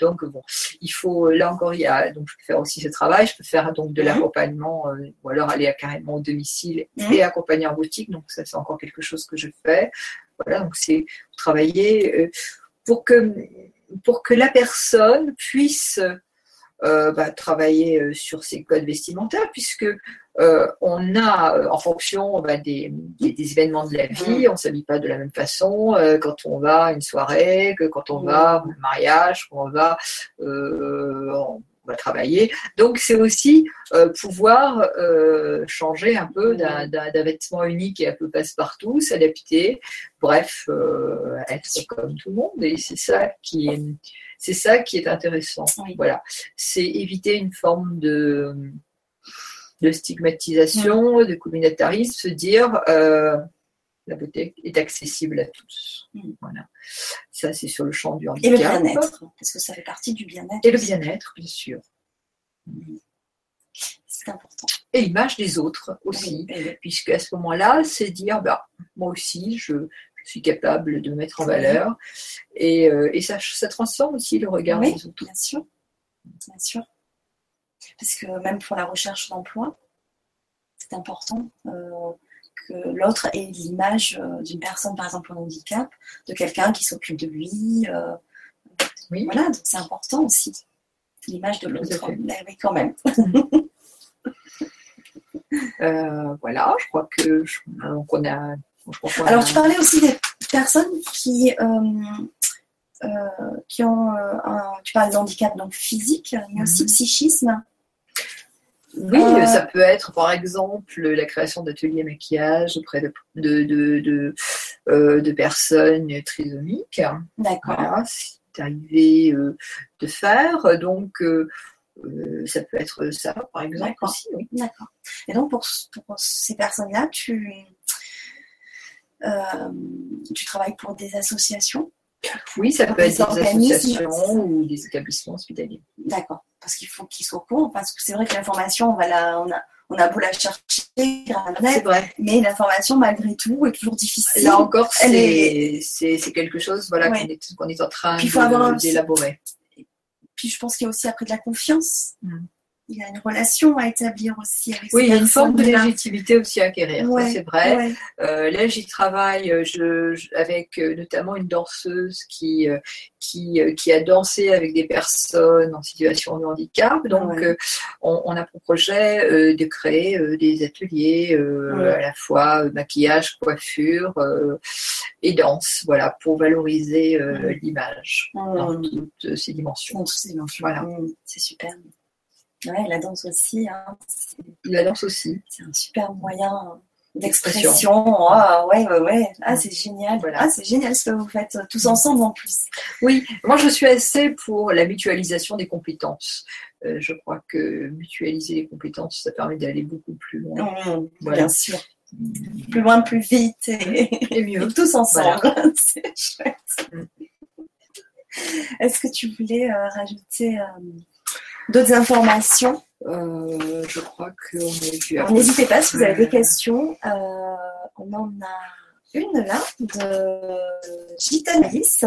Speaker 2: Donc bon, il faut là encore il y a donc je peux faire aussi ce travail, je peux faire donc de mhm. l'accompagnement ou alors aller carrément au domicile mhm. et accompagner en boutique. Donc ça c'est encore quelque chose que je fais. Voilà, donc c'est travailler pour que pour que la personne puisse euh, bah, travailler euh, sur ces codes vestimentaires, puisque euh, on a, en fonction bah, des, des, événements de la vie, on ne s'habille pas de la même façon quand on va à une soirée, que quand on va à un mariage, quand on va, on va travailler. Donc c'est aussi pouvoir changer un peu d'un vêtement unique et un peu passe-partout, s'adapter, bref, être comme tout le monde. Et c'est ça qui est c'est ça qui est intéressant. Voilà, c'est éviter une forme de, de stigmatisation, de communautarisme, se dire euh, la beauté est accessible à tous. Voilà. Ça, c'est sur le champ du handicap.
Speaker 1: Et le bien-être, parce que ça fait partie du bien-être.
Speaker 2: Et le bien-être, bien sûr.
Speaker 1: c'est important.
Speaker 2: Et l'image des autres aussi, puisque à ce moment-là, c'est dire, bah, moi aussi, je, suis capable de me mettre en valeur. Et, euh, et ça, ça, transforme aussi le regard des autres.
Speaker 1: Bien sûr, bien sûr. Parce que même pour la recherche d'emploi, c'est important euh, que l'autre ait l'image euh, d'une personne, par exemple, en handicap, de quelqu'un qui s'occupe de lui. oui. Voilà, donc c'est important aussi. L'image de l'autre. Mais oui, quand même.
Speaker 2: voilà, je crois que on a
Speaker 1: alors, tu parlais aussi des personnes qui, euh, euh, qui ont euh, un, tu parles d'handicap donc physique, mais aussi mhm. psychisme.
Speaker 2: Oui, ça peut être par exemple la création d'ateliers maquillage auprès de, de, de, personnes trisomiques.
Speaker 1: D'accord.
Speaker 2: c'est arrivé de faire. Donc, ça peut être ça, par exemple, aussi.
Speaker 1: D'accord. Et donc, pour, pour ces personnes-là, tu, euh, tu travailles pour des associations?
Speaker 2: Oui, ça peut être des associations ou des établissements hospitaliers.
Speaker 1: D'accord, parce qu'il faut qu'ils soient au courant, parce que c'est vrai que l'information, on, va on, a, on a beau la chercher,
Speaker 2: vrai.
Speaker 1: mais l'information, malgré tout, est toujours difficile.
Speaker 2: Là encore, c'est quelque chose voilà, qu'on est, en train d'élaborer.
Speaker 1: Puis je pense qu'il y a aussi après de la confiance. Mm il y a une relation à établir aussi avec
Speaker 2: Oui, il y a une forme de légitimité aussi à acquérir, c'est vrai. Euh, là, j'y travaille euh, je, avec euh, notamment une danseuse qui, qui, qui, a dansé avec des personnes en situation de handicap. Donc, on, a pour projet de créer des ateliers à la fois maquillage, coiffure et danse, voilà, pour valoriser l'image dans toutes ces dimensions.
Speaker 1: Dans toutes ces dimensions, voilà. C'est super. Ouais, la danse aussi. Hein,
Speaker 2: la danse aussi.
Speaker 1: C'est un super moyen d'expression. Ah, ouais, ouais, ouais. Ah, c'est génial. Voilà. Ah, c'est génial ce que vous faites euh, tous ensemble en plus.
Speaker 2: Oui, moi je suis assez pour la mutualisation des compétences. Euh, je crois que mutualiser les compétences, ça permet d'aller beaucoup plus loin.
Speaker 1: Mmh, bien sûr. Plus loin, plus vite et, mieux. tous ensemble. c'est chouette. Mmh. Est-ce que tu voulais euh, rajouter D'autres informations
Speaker 2: euh, Je crois qu'on a
Speaker 1: vu. N'hésitez pas si vous avez des questions. Euh, on en a une là de Gitanalis.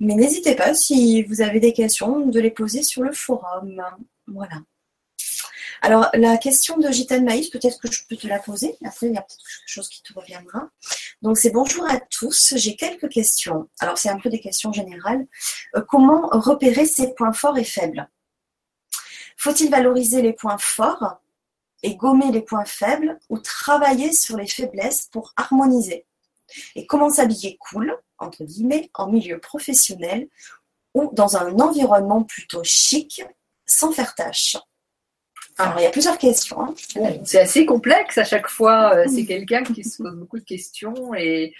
Speaker 1: Mais n'hésitez pas si vous avez des questions de les poser sur le forum. Voilà. Alors, la question de Gitane Maïs, peut-être que je peux te la poser. Après, il y a peut-être quelque chose qui te reviendra. Donc, c'est bonjour à tous. J'ai quelques questions. Alors, c'est un peu des questions générales. Euh, comment repérer ses points forts et faibles? Faut-il valoriser les points forts et gommer les points faibles ou travailler sur les faiblesses pour harmoniser Et comment s'habiller cool, entre guillemets, en milieu professionnel ou dans un environnement plutôt chic sans faire tâche? Alors, il y a plusieurs questions. Hein.
Speaker 2: c'est assez complexe à chaque fois. Euh, c'est quelqu'un qui se pose beaucoup de questions et,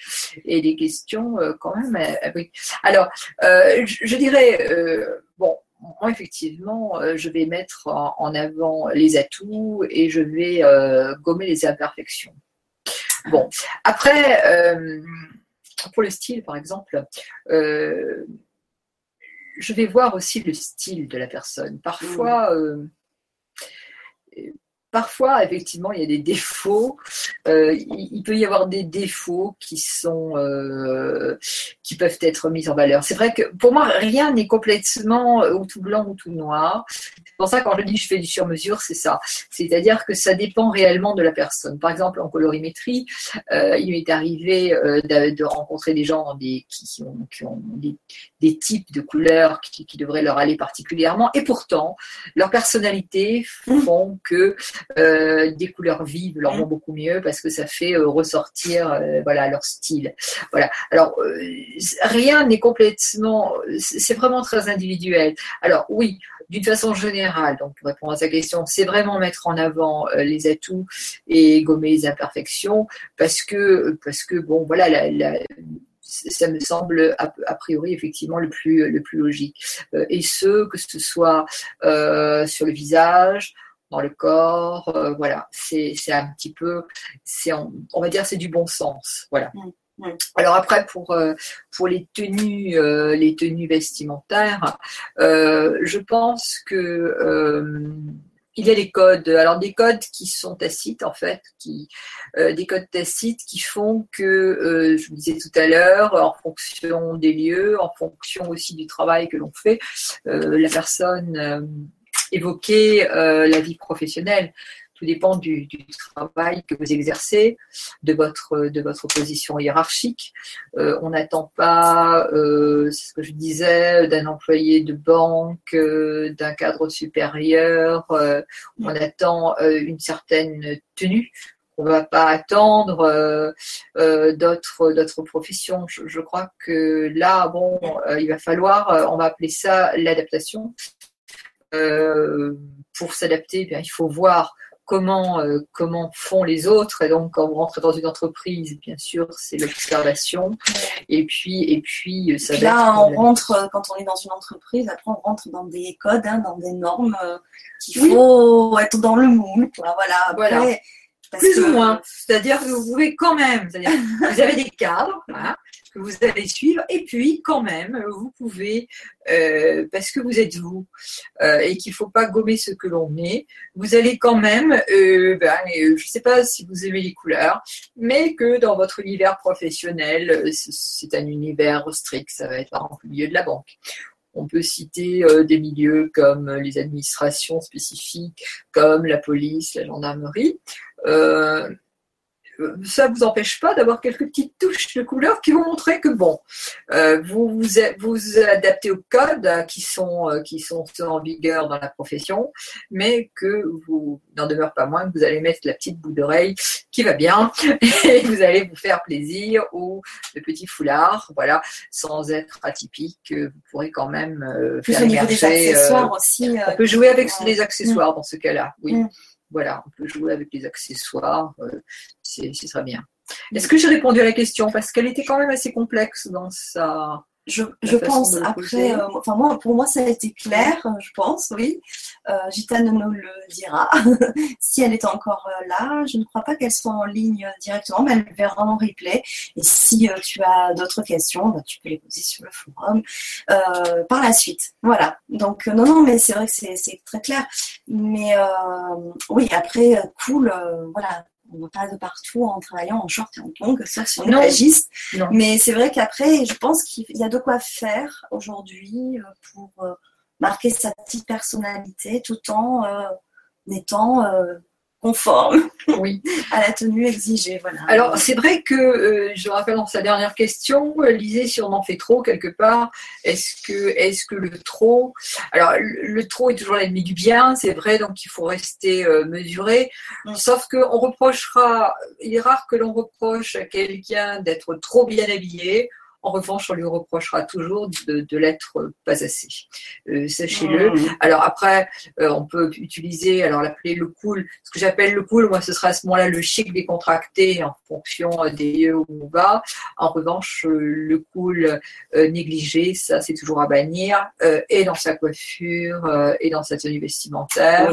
Speaker 2: des questions euh, quand même. Euh, Alors, je, dirais, moi, effectivement, euh, je vais mettre en, avant les atouts et je vais euh, gommer les imperfections. Bon, après, euh, pour le style, par exemple, je vais voir aussi le style de la personne. Parfois, Parfois, effectivement, il y a des défauts. Euh, il, peut y avoir des défauts qui sont, euh, qui peuvent être mis en valeur. C'est vrai que pour moi, rien n'est complètement euh, ou tout blanc ou tout noir. C'est pour ça quand je dis je fais du sur-mesure, c'est ça. C'est-à-dire que ça dépend réellement de la personne. Par exemple, en colorimétrie, il m'est arrivé de, rencontrer des gens des, qui, ont, qui ont des, des, types de couleurs qui, qui devraient leur aller particulièrement, et pourtant, leur personnalité font que des couleurs vives leur vont beaucoup mieux parce que ça fait euh, ressortir euh, voilà leur style. Voilà. Alors rien n'est complètement, c'est vraiment très individuel. Alors oui, d'une façon générale, donc pour répondre à sa question, c'est vraiment mettre en avant les atouts et gommer les imperfections parce que parce que bon voilà ça me semble a, priori effectivement le plus, le plus logique. et ce, que ce soit sur le visage, dans le corps. Euh, voilà, c'est un petit peu, c'est on, va dire, c'est du bon sens. Voilà. Alors après pour euh, pour les tenues euh, les tenues vestimentaires, je pense que il y a des codes, alors des codes qui sont tacites en fait, qui, euh, des codes tacites qui font que, euh, je vous disais tout à l'heure, en fonction des lieux, en fonction aussi du travail que l'on fait, euh, la personne évoquait la vie professionnelle tout dépend du, travail que vous exercez, de votre, de votre position hiérarchique. Euh, on n'attend pas, euh, c'est ce que je disais, d'un employé de banque, euh, d'un cadre supérieur. on attend une certaine tenue. On ne va pas attendre d'autres, professions. Je, je, crois que là, bon, il va falloir, on va appeler ça l'adaptation. Pour s'adapter, eh il faut voir comment, euh, comment font les autres. Et donc, quand vous rentrez dans une entreprise, bien sûr, c'est l'observation. Et puis, et puis,
Speaker 1: euh, Là, on rentre, euh, quand on est dans une entreprise, après, on rentre dans des codes, hein, dans des normes qu'il faut être dans le moule. Voilà.
Speaker 2: voilà. Plus ou moins. C'est-à-dire que vous pouvez quand même, vous avez des cadres, hein, que vous allez suivre. Et puis, quand même, vous pouvez, euh, parce que vous êtes vous euh, et qu'il ne faut pas gommer ce que l'on est, vous allez quand même, euh, ben, je ne sais pas si vous aimez les couleurs, mais que dans votre univers professionnel, c'est un univers strict, ça va être par exemple le milieu de la banque. On peut citer des milieux comme les administrations spécifiques, comme la police, la gendarmerie ça ne vous empêche pas d'avoir quelques petites touches de couleur qui vont montrer que bon, euh, vous, vous vous adaptez aux codes qui sont, euh, qui sont en vigueur dans la profession, mais que vous n'en demeure pas moins que vous allez mettre la petite bout d'oreille qui va bien et vous allez vous faire plaisir ou le petit foulard, voilà, sans être atypique, vous pourrez quand même euh,
Speaker 1: faire au niveau des accessoires aussi.
Speaker 2: on peut jouer avec les accessoires dans ce cas-là, oui. Mm. Voilà, on peut jouer avec les accessoires, euh, c'est très bien. Est-ce que j'ai répondu à la question? Parce qu'elle était quand même assez complexe dans sa,
Speaker 1: je, je pense après, euh, enfin moi, pour moi ça a été clair, je pense, oui. Euh, Gitane nous le dira si elle est encore euh, là. Je ne crois pas qu'elle soit en ligne directement, mais elle verra en replay. Et si euh, tu as d'autres questions, bah, tu peux les poser sur le forum par la suite. Voilà. Donc non, non, mais c'est vrai que c'est très clair. Mais oui, après, cool, voilà on ne va pas de partout en travaillant en short et en tongs, sauf si on est agiste. Mais c'est vrai qu'après, je pense qu'il y a de quoi faire aujourd'hui euh, pour euh, marquer sa petite personnalité tout en euh, étant conforme oui. à la tenue exigée. Voilà.
Speaker 2: Alors, c'est vrai que, euh, je rappelle dans sa dernière question, euh, lisez si on en fait trop quelque part. Est-ce que, est que le trop. Alors, le, trop est toujours l'ennemi du bien, c'est vrai, donc il faut rester euh, mesuré. Mm. Sauf qu'on reprochera, il est rare que l'on reproche à quelqu'un d'être trop bien habillé. En revanche, on lui reprochera toujours de, l'être pas assez. Euh, sachez-le. Mmh. Alors après, euh, on peut utiliser, alors l'appeler le cool. Ce que j'appelle le cool, moi, ce sera à ce moment-là le chic décontracté en fonction des lieux où on va. En revanche, euh, le cool négligé, ça, c'est toujours à bannir, et dans sa coiffure, et dans sa tenue vestimentaire.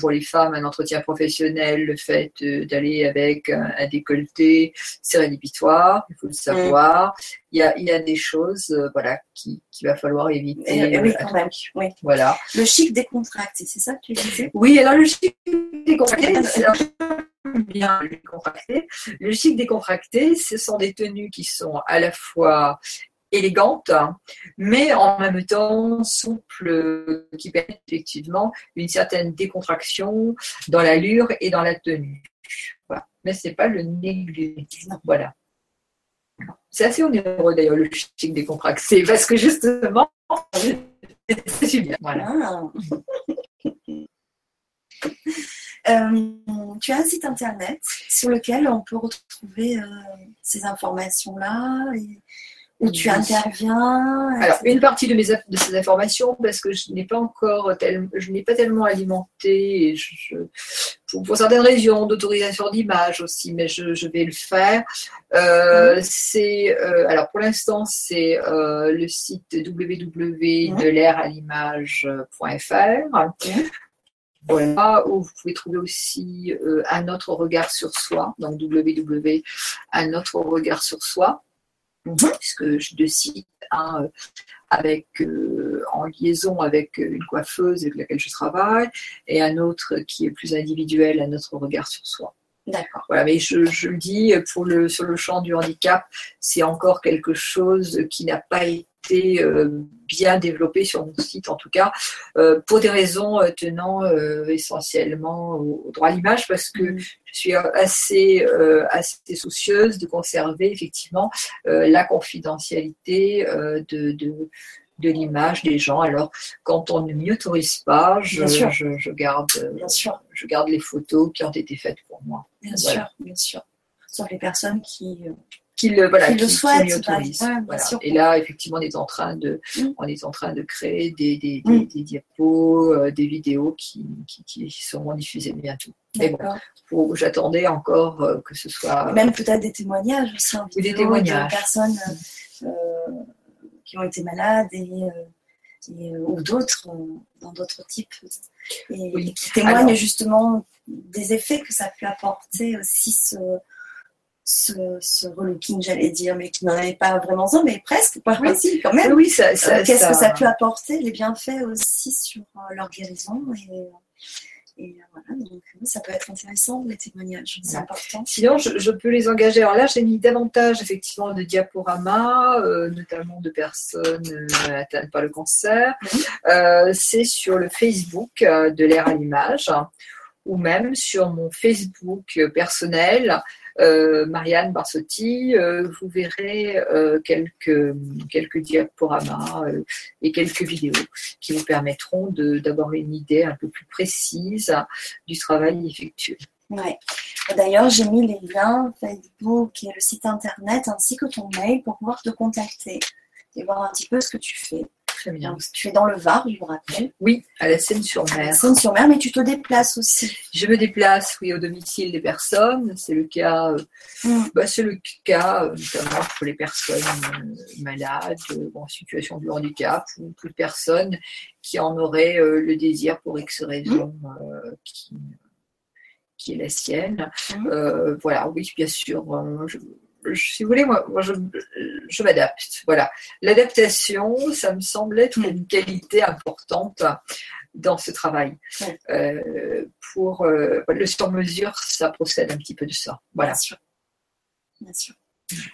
Speaker 2: Pour les femmes, un entretien professionnel, le fait d'aller avec un, décolleté, c'est rédhibitoire, il faut le savoir. Il y a, des choses euh, voilà, qu'il qui va falloir éviter.
Speaker 1: Eh oui, quand même.
Speaker 2: Voilà.
Speaker 1: Le chic décontracté, c'est ça que tu disais?
Speaker 2: Oui, alors le chic décontracté, bien le décontracté. Le chic décontracté, ce sont des tenues qui sont à la fois élégantes, mais en même temps souples, qui permettent effectivement une certaine décontraction dans l'allure et dans la tenue. Voilà. Mais ce n'est pas le négligé. Voilà. C'est assez onéreux d'ailleurs le chic décontracté parce que justement, c'est bien. Voilà.
Speaker 1: Euh, tu as un site internet sur lequel on peut retrouver euh, ces informations-là où tu interviens
Speaker 2: Alors, une partie de, mes, de ces informations, parce que je n'ai pas encore je n'ai pas tellement alimenté, et je, pour, certaines régions d'autorisation d'image aussi, mais je, vais le faire. Euh, mhm. C'est euh, alors pour l'instant c'est euh, le site www.delairealimage.fr. Voilà, où vous pouvez trouver aussi un autre regard sur soi, donc www.un autre regard sur soi. Puisque de site un avec, en liaison avec une coiffeuse avec laquelle je travaille, et un autre qui est plus individuel à notre regard sur soi.
Speaker 1: D'accord.
Speaker 2: Voilà, mais je, je, le dis, pour le, sur le champ du handicap, c'est encore quelque chose qui n'a pas été euh, bien développé sur mon site, en tout cas, euh, pour des raisons euh, tenant essentiellement au, droit à l'image, parce que mm. je suis assez, assez soucieuse de conserver effectivement la confidentialité de, de de l'image des gens. Alors, quand on ne m'y autorise pas, je, je, garde,
Speaker 1: bien sûr.
Speaker 2: je garde les photos qui ont été faites pour moi.
Speaker 1: Bien sûr, bien sûr. Sauf les personnes qui,
Speaker 2: euh, qui le, voilà,
Speaker 1: le souhaitent.
Speaker 2: Et là, effectivement, on est en train de, mm. on est en train de créer des, des,
Speaker 1: mm.
Speaker 2: des, diapos, euh, des vidéos qui, qui, qui, seront diffusées bientôt. Mais bon, j'attendais encore euh, que ce soit.
Speaker 1: Même peut-être des témoignages aussi en
Speaker 2: vidéo des témoignages.
Speaker 1: de personnes qui ont été malades et, euh, ou d'autres dans d'autres types et, qui témoignent justement des effets que ça a pu apporter aussi ce, ce, relooking, j'allais dire, mais qui n'en avait pas vraiment un, mais presque, pas
Speaker 2: oui.
Speaker 1: quand même.
Speaker 2: Oui, ça, ça,
Speaker 1: Qu'est-ce que ça pu apporter, les bienfaits aussi sur euh, leur guérison et, et voilà, donc ça peut être intéressant, les témoignages, c'est important.
Speaker 2: Sinon, je, peux les engager. Alors là, j'ai mis davantage effectivement de diaporamas, euh, notamment de personnes euh, atteintes par le cancer. Euh, c'est sur le Facebook de l'air à l'image ou même sur mon Facebook personnel euh, Marianne Barsotti, euh, vous verrez euh, quelques, quelques diaporamas et quelques vidéos qui vous permettront d'avoir une idée un peu plus précise du travail effectué.
Speaker 1: Ouais. D'ailleurs, j'ai mis les liens Facebook et le site internet ainsi que ton mail pour pouvoir te contacter et voir un petit peu ce que tu fais.
Speaker 2: Très bien.
Speaker 1: tu es dans le Var, je vous rappelle.
Speaker 2: Oui, à la Seine-sur-Mer.
Speaker 1: Seine-sur-Mer, mais tu te déplaces aussi.
Speaker 2: Je me déplace, oui, au domicile des personnes. C'est le cas, euh, hmm. bah, c'est le cas euh, notamment pour les personnes euh, malades, en situation de handicap, ou toute personne qui en aurait le désir pour X raison qui, qui est la sienne. Hmm. voilà, oui, bien sûr. Je, si vous voulez, moi, je, m'adapte. Voilà. L'adaptation, ça me semble être une qualité importante dans ce travail. Euh, pour euh, le sur-mesure, ça procède un petit peu de ça. Voilà.
Speaker 1: Bien sûr. Bien sûr.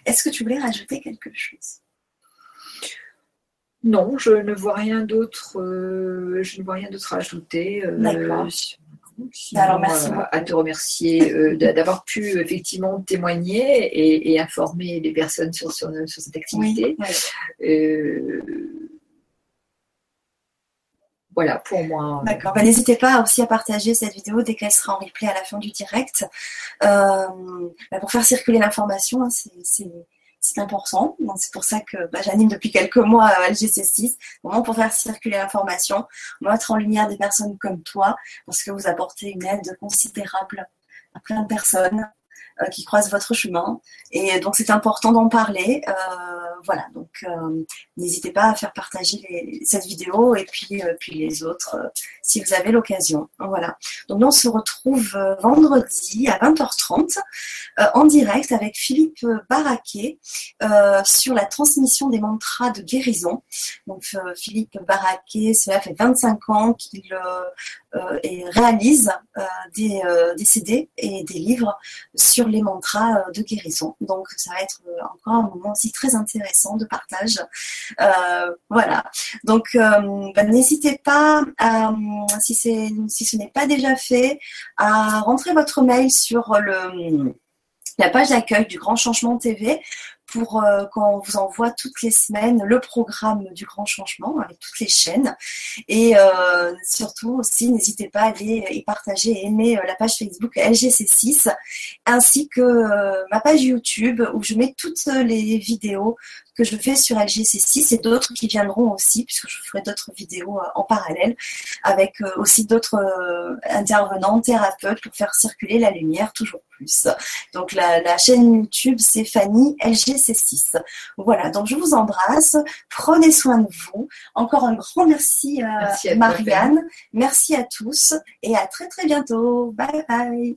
Speaker 1: Est-ce que tu voulais rajouter quelque chose?
Speaker 2: Non, je ne vois rien d'autre. Euh, je ne vois rien d'autre à ajouter.
Speaker 1: D'accord.
Speaker 2: Alors, merci euh, à te remercier euh, d'avoir pu effectivement témoigner et, informer les personnes sur, sur, cette activité. Euh, voilà, pour moi.
Speaker 1: D'accord. Bah, n'hésitez pas aussi à partager cette vidéo dès qu'elle sera en replay à la fin du direct. Bah, pour faire circuler l'information, hein, c'est c'est important. C'est pour ça que bah, j'anime depuis quelques mois à LGC6, vraiment pour faire circuler l'information, mettre en lumière des personnes comme toi, parce que vous apportez une aide considérable à plein de personnes euh, qui croisent votre chemin. Et donc c'est important d'en parler. Euh, voilà, donc euh, n'hésitez pas à faire partager cette vidéo et puis, puis les autres si vous avez l'occasion. Voilà. Donc nous on se retrouve vendredi à 20h30 en direct avec Philippe Barraquet sur la transmission des mantras de guérison. Donc Philippe Barraquet, cela fait 25 ans qu'il réalise des, des CD et des livres sur les mantras euh, de guérison. Donc ça va être euh, encore un moment aussi très intéressant de partage. Euh, voilà. Donc bah, n'hésitez pas, si, ce n'est pas déjà fait, à rentrer votre mail sur la page d'accueil du Grand Changement TV pour euh, quand on vous envoie toutes les semaines le programme du grand changement avec toutes les chaînes. Et euh, surtout aussi, n'hésitez pas à aller et partager et aimer euh, la page Facebook LGC6 ainsi que ma page YouTube où je mets toutes les vidéos que je fais sur LGC6 et d'autres qui viendront aussi, puisque je ferai d'autres vidéos euh, en parallèle, avec euh, aussi d'autres euh, intervenants, thérapeutes, pour faire circuler la lumière toujours plus. Donc la, chaîne YouTube, c'est Fanny LGC6. Voilà, donc je vous embrasse, prenez soin de vous. Encore un grand merci à, Marianne, merci à tous et à très très bientôt. Bye bye.